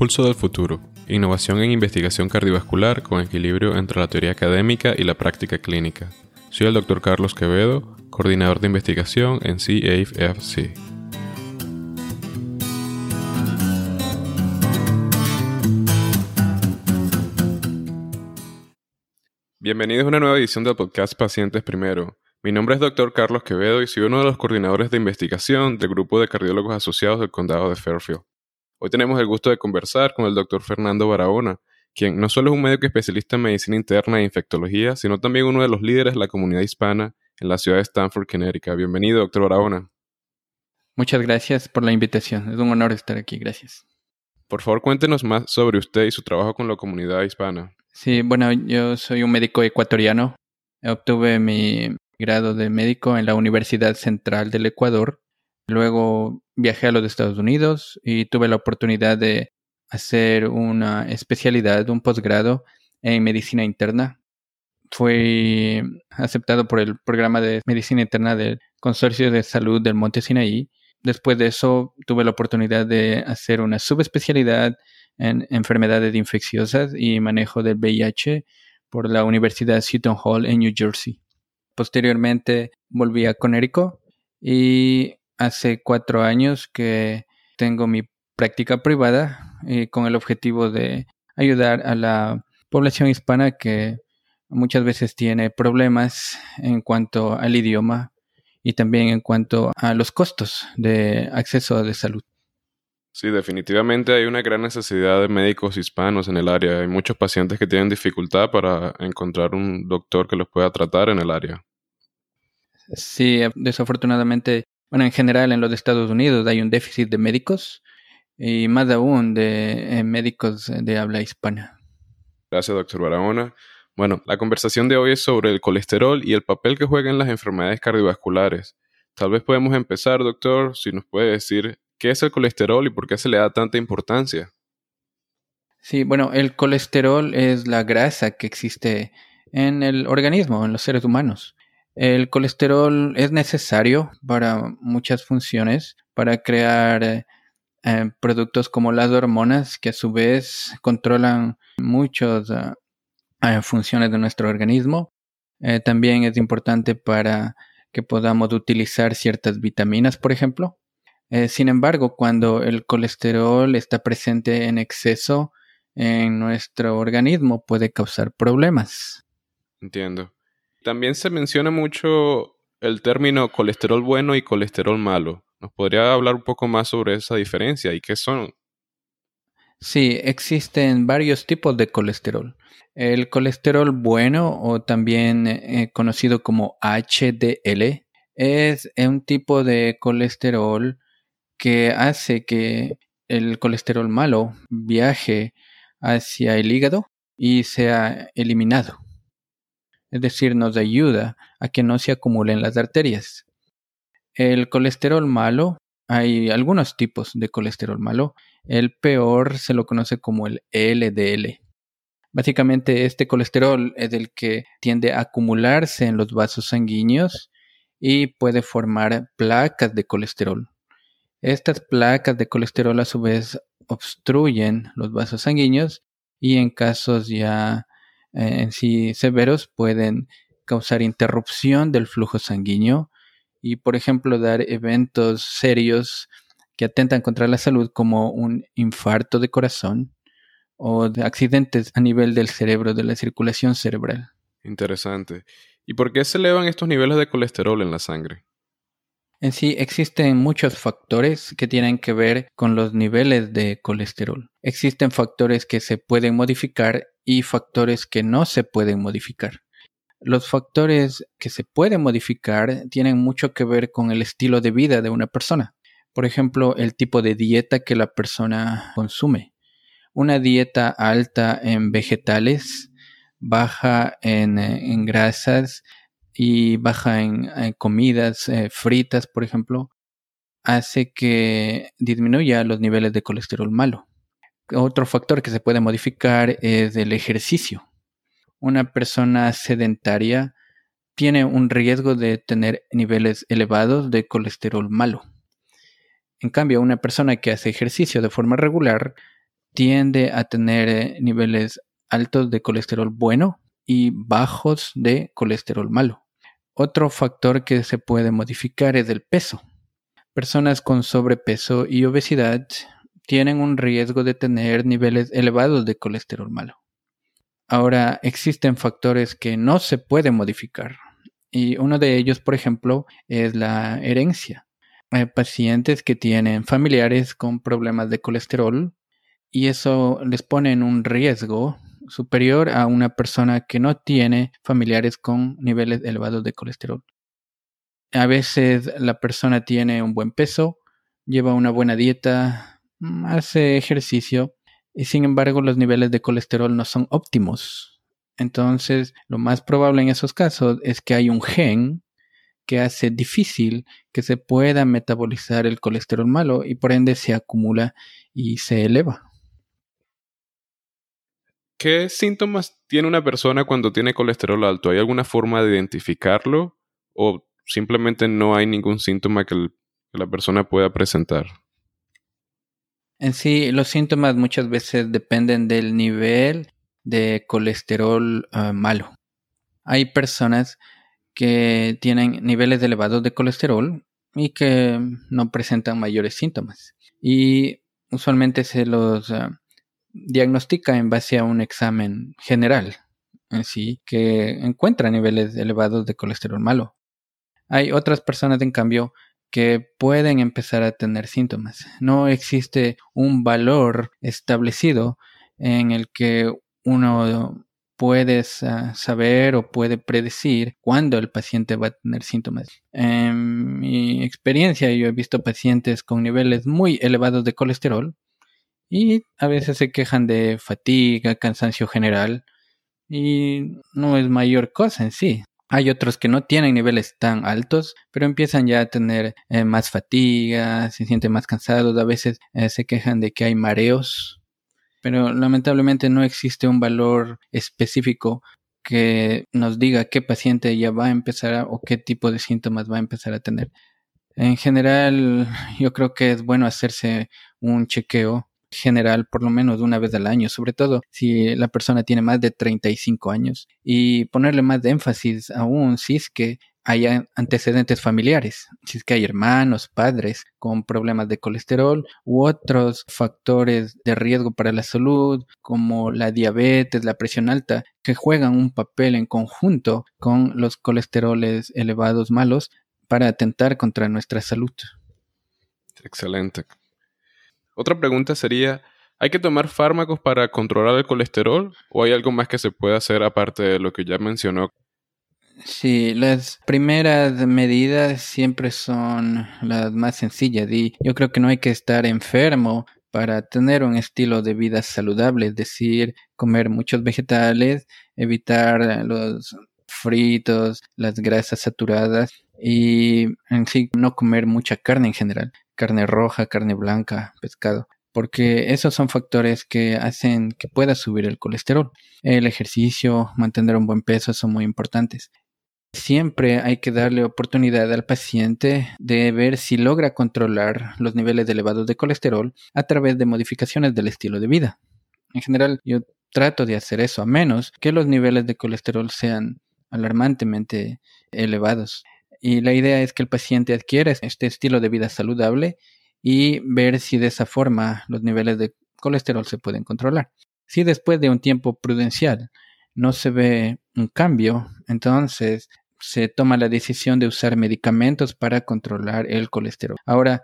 Pulso del futuro. Innovación en investigación cardiovascular con equilibrio entre la teoría académica y la práctica clínica. Soy el Dr. Carlos Quevedo, coordinador de investigación en CAFC. Bienvenidos a una nueva edición del podcast Pacientes Primero. Mi nombre es Dr. Carlos Quevedo y soy uno de los coordinadores de investigación del grupo de cardiólogos asociados del condado de Fairfield. Hoy tenemos el gusto de conversar con el Dr. Fernando Barahona, quien no solo es un médico especialista en medicina interna e infectología, sino también uno de los líderes de la comunidad hispana en la ciudad de Stanford, Connecticut. Bienvenido, doctor Barahona. Muchas gracias por la invitación. Es un honor estar aquí. Gracias. Por favor, cuéntenos más sobre usted y su trabajo con la comunidad hispana. Sí, bueno, yo soy un médico ecuatoriano. Obtuve mi grado de médico en la Universidad Central del Ecuador. Luego viajé a los Estados Unidos y tuve la oportunidad de hacer una especialidad, un posgrado en medicina interna. Fui aceptado por el programa de medicina interna del Consorcio de Salud del Monte Sinaí. Después de eso tuve la oportunidad de hacer una subespecialidad en enfermedades infecciosas y manejo del VIH por la Universidad Seton Hall en New Jersey. Posteriormente volví a Connecticut y hace cuatro años que tengo mi práctica privada eh, con el objetivo de ayudar a la población hispana que muchas veces tiene problemas en cuanto al idioma y también en cuanto a los costos de acceso de salud. Sí, definitivamente hay una gran necesidad de médicos hispanos en el área. Hay muchos pacientes que tienen dificultad para encontrar un doctor que los pueda tratar en el área. Sí, desafortunadamente bueno, en general en los Estados Unidos hay un déficit de médicos y más aún de eh, médicos de habla hispana. Gracias, doctor Barahona. Bueno, la conversación de hoy es sobre el colesterol y el papel que juega en las enfermedades cardiovasculares. Tal vez podemos empezar, doctor, si nos puede decir qué es el colesterol y por qué se le da tanta importancia. Sí, bueno, el colesterol es la grasa que existe en el organismo, en los seres humanos. El colesterol es necesario para muchas funciones, para crear eh, productos como las hormonas, que a su vez controlan muchas eh, funciones de nuestro organismo. Eh, también es importante para que podamos utilizar ciertas vitaminas, por ejemplo. sin embargo, cuando el colesterol está presente en exceso en nuestro organismo, puede causar problemas. Entiendo. También se menciona mucho el término colesterol bueno y colesterol malo. ¿Nos podría hablar un poco más sobre esa diferencia y qué son? Sí, existen varios tipos de colesterol. El colesterol bueno o también eh, conocido como HDL es un tipo de colesterol que hace que el colesterol malo viaje hacia el hígado y sea eliminado es decir, nos ayuda a que no se acumulen las arterias. El colesterol malo, hay algunos tipos de colesterol malo. El peor se lo conoce como el LDL. Básicamente este colesterol es el que tiende a acumularse en los vasos sanguíneos y puede formar placas de colesterol. Estas placas de colesterol a su vez obstruyen los vasos sanguíneos y en casos ya en sí severos pueden causar interrupción del flujo sanguíneo y, por ejemplo, dar eventos serios que atentan contra la salud como un infarto de corazón o de accidentes a nivel del cerebro, de la circulación cerebral. Interesante. ¿Y por qué se elevan estos niveles de colesterol en la sangre? En sí existen muchos factores que tienen que ver con los niveles de colesterol. Existen factores que se pueden modificar y factores que no se pueden modificar. Los factores que se pueden modificar tienen mucho que ver con el estilo de vida de una persona. Por ejemplo, el tipo de dieta que la persona consume. Una dieta alta en vegetales, baja en, grasas, y baja en, comidas eh, fritas, por ejemplo, hace que disminuya los niveles de colesterol malo. Otro factor que se puede modificar es el ejercicio. Una persona sedentaria tiene un riesgo de tener niveles elevados de colesterol malo. En cambio, una persona que hace ejercicio de forma regular tiende a tener eh, niveles altos de colesterol bueno y bajos de colesterol malo. Otro factor que se puede modificar es el peso. Personas con sobrepeso y obesidad tienen un riesgo de tener niveles elevados de colesterol malo. Ahora, existen factores que no se pueden modificar y uno de ellos, por ejemplo, es la herencia. Hay pacientes que tienen familiares con problemas de colesterol y eso les pone en un riesgo superior a una persona que no tiene familiares con niveles elevados de colesterol. A veces la persona tiene un buen peso, lleva una buena dieta, hace ejercicio y sin embargo los niveles de colesterol no son óptimos. Entonces, lo más probable en esos casos es que hay un gen que hace difícil que se pueda metabolizar el colesterol malo y por ende se acumula y se eleva. ¿Qué síntomas tiene una persona cuando tiene colesterol alto? ¿Hay alguna forma de identificarlo o simplemente no hay ningún síntoma que, la persona pueda presentar? En sí, los síntomas muchas veces dependen del nivel de colesterol ah, malo. Hay personas que tienen niveles elevados de colesterol y que no presentan mayores síntomas. Y usualmente se los ah, diagnostica en base a un examen general, en sí, que encuentra niveles elevados de colesterol malo. Hay otras personas, en cambio, que pueden empezar a tener síntomas. No existe un valor establecido en el que uno puede saber o puede predecir cuándo el paciente va a tener síntomas. En mi experiencia yo he visto pacientes con niveles muy elevados de colesterol y a veces se quejan de fatiga, cansancio general y no es mayor cosa en sí. Hay otros que no tienen niveles tan altos, pero empiezan ya a tener eh, más fatiga, se sienten más cansados, a veces eh, se quejan de que hay mareos, pero lamentablemente no existe un valor específico que nos diga qué paciente ya va a empezar a, o qué tipo de síntomas va a empezar a tener. En general, yo creo que es bueno hacerse un chequeo general por lo menos una vez al año, sobre todo si la persona tiene más de 35 años y ponerle más énfasis aún si es que hay antecedentes familiares, si es que hay hermanos, padres con problemas de colesterol u otros factores de riesgo para la salud como la diabetes, la presión alta, que juegan un papel en conjunto con los colesteroles elevados malos para atentar contra nuestra salud. Excelente. Otra pregunta sería, ¿hay que tomar fármacos para controlar el colesterol o hay algo más que se puede hacer aparte de lo que ya mencionó? Sí, las primeras medidas siempre son las más sencillas y yo creo que no hay que estar enfermo para tener un estilo de vida saludable, es decir, comer muchos vegetales, evitar los fritos, las grasas saturadas y en sí no comer mucha carne en general carne roja, carne blanca, pescado, porque esos son factores que hacen que pueda subir el colesterol. El ejercicio, mantener un buen peso son muy importantes. Siempre hay que darle oportunidad al paciente de ver si logra controlar los niveles elevados de colesterol a través de modificaciones del estilo de vida. En general, yo trato de hacer eso, a menos que los niveles de colesterol sean alarmantemente elevados. Y la idea es que el paciente adquiera este estilo de vida saludable y ver si de esa forma los niveles de colesterol se pueden controlar. Si después de un tiempo prudencial no se ve un cambio, entonces se toma la decisión de usar medicamentos para controlar el colesterol. Ahora,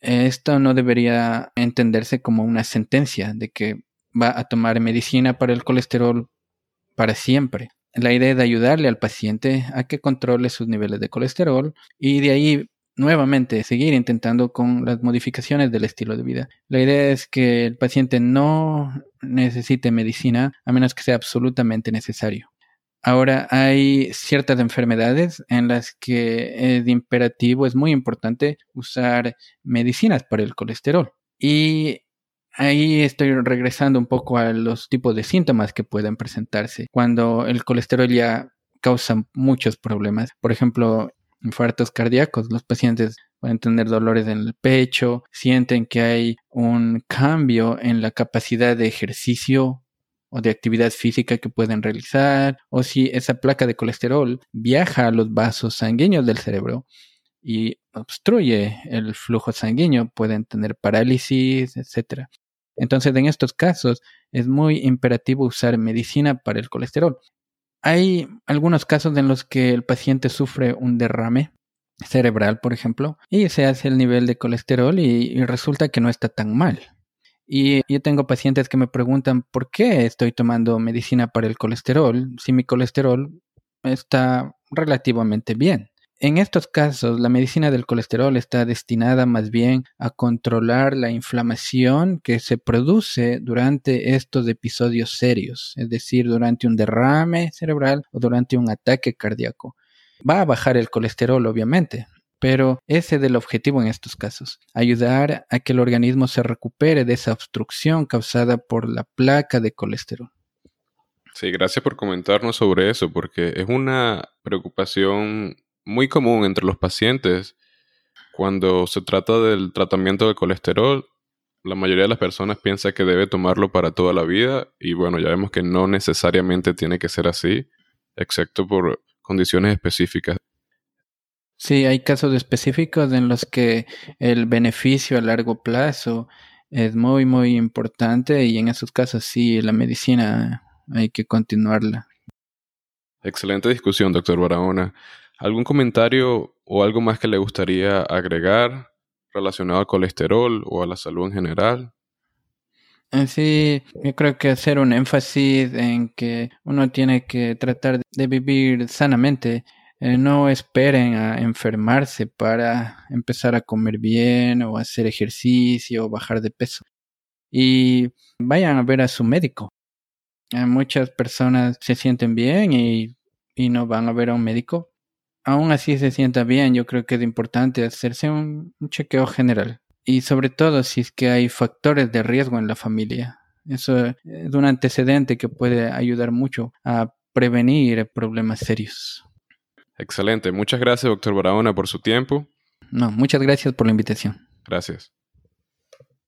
esto no debería entenderse como una sentencia de que va a tomar medicina para el colesterol para siempre la idea es de ayudarle al paciente a que controle sus niveles de colesterol y de ahí nuevamente seguir intentando con las modificaciones del estilo de vida. La idea es que el paciente no necesite medicina a menos que sea absolutamente necesario. Ahora hay ciertas enfermedades en las que es imperativo, es muy importante usar medicinas para el colesterol. Y Ahí estoy regresando un poco a los tipos de síntomas que pueden presentarse cuando el colesterol ya causa muchos problemas. Por ejemplo, infartos cardíacos. Los pacientes pueden tener dolores en el pecho, sienten que hay un cambio en la capacidad de ejercicio o de actividad física que pueden realizar, o si esa placa de colesterol viaja a los vasos sanguíneos del cerebro y obstruye el flujo sanguíneo, pueden tener parálisis, etc. Entonces, en estos casos es muy imperativo usar medicina para el colesterol. Hay algunos casos en los que el paciente sufre un derrame cerebral, por ejemplo, y se hace el nivel de colesterol y, resulta que no está tan mal. Y yo tengo pacientes que me preguntan por qué estoy tomando medicina para el colesterol si mi colesterol está relativamente bien. En estos casos, la medicina del colesterol está destinada más bien a controlar la inflamación que se produce durante estos episodios serios, es decir, durante un derrame cerebral o durante un ataque cardíaco. Va a bajar el colesterol, obviamente, pero ese es el objetivo en estos casos, ayudar a que el organismo se recupere de esa obstrucción causada por la placa de colesterol. Sí, gracias por comentarnos sobre eso, porque es una preocupación muy común entre los pacientes cuando se trata del tratamiento de colesterol. La mayoría de las personas piensa que debe tomarlo para toda la vida y bueno, ya vemos que no necesariamente tiene que ser así, excepto por condiciones específicas. Sí, hay casos específicos en los que el beneficio a largo plazo es muy, muy importante y en esos casos sí, la medicina hay que continuarla. Excelente discusión, doctor Barahona. ¿Algún comentario o algo más que le gustaría agregar relacionado al colesterol o a la salud en general? Eh, sí, yo creo que hacer un énfasis en que uno tiene que tratar de vivir sanamente. Eh, no esperen a enfermarse para empezar a comer bien o hacer ejercicio o bajar de peso. Y vayan a ver a su médico. Eh, muchas personas se sienten bien y, y no van a ver a un médico aún así se sienta bien, yo creo que es importante hacerse un, chequeo general. Y sobre todo si es que hay factores de riesgo en la familia. Eso es un antecedente que puede ayudar mucho a prevenir problemas serios. Excelente. Muchas gracias, doctor Barahona, por su tiempo. No, muchas gracias por la invitación. Gracias.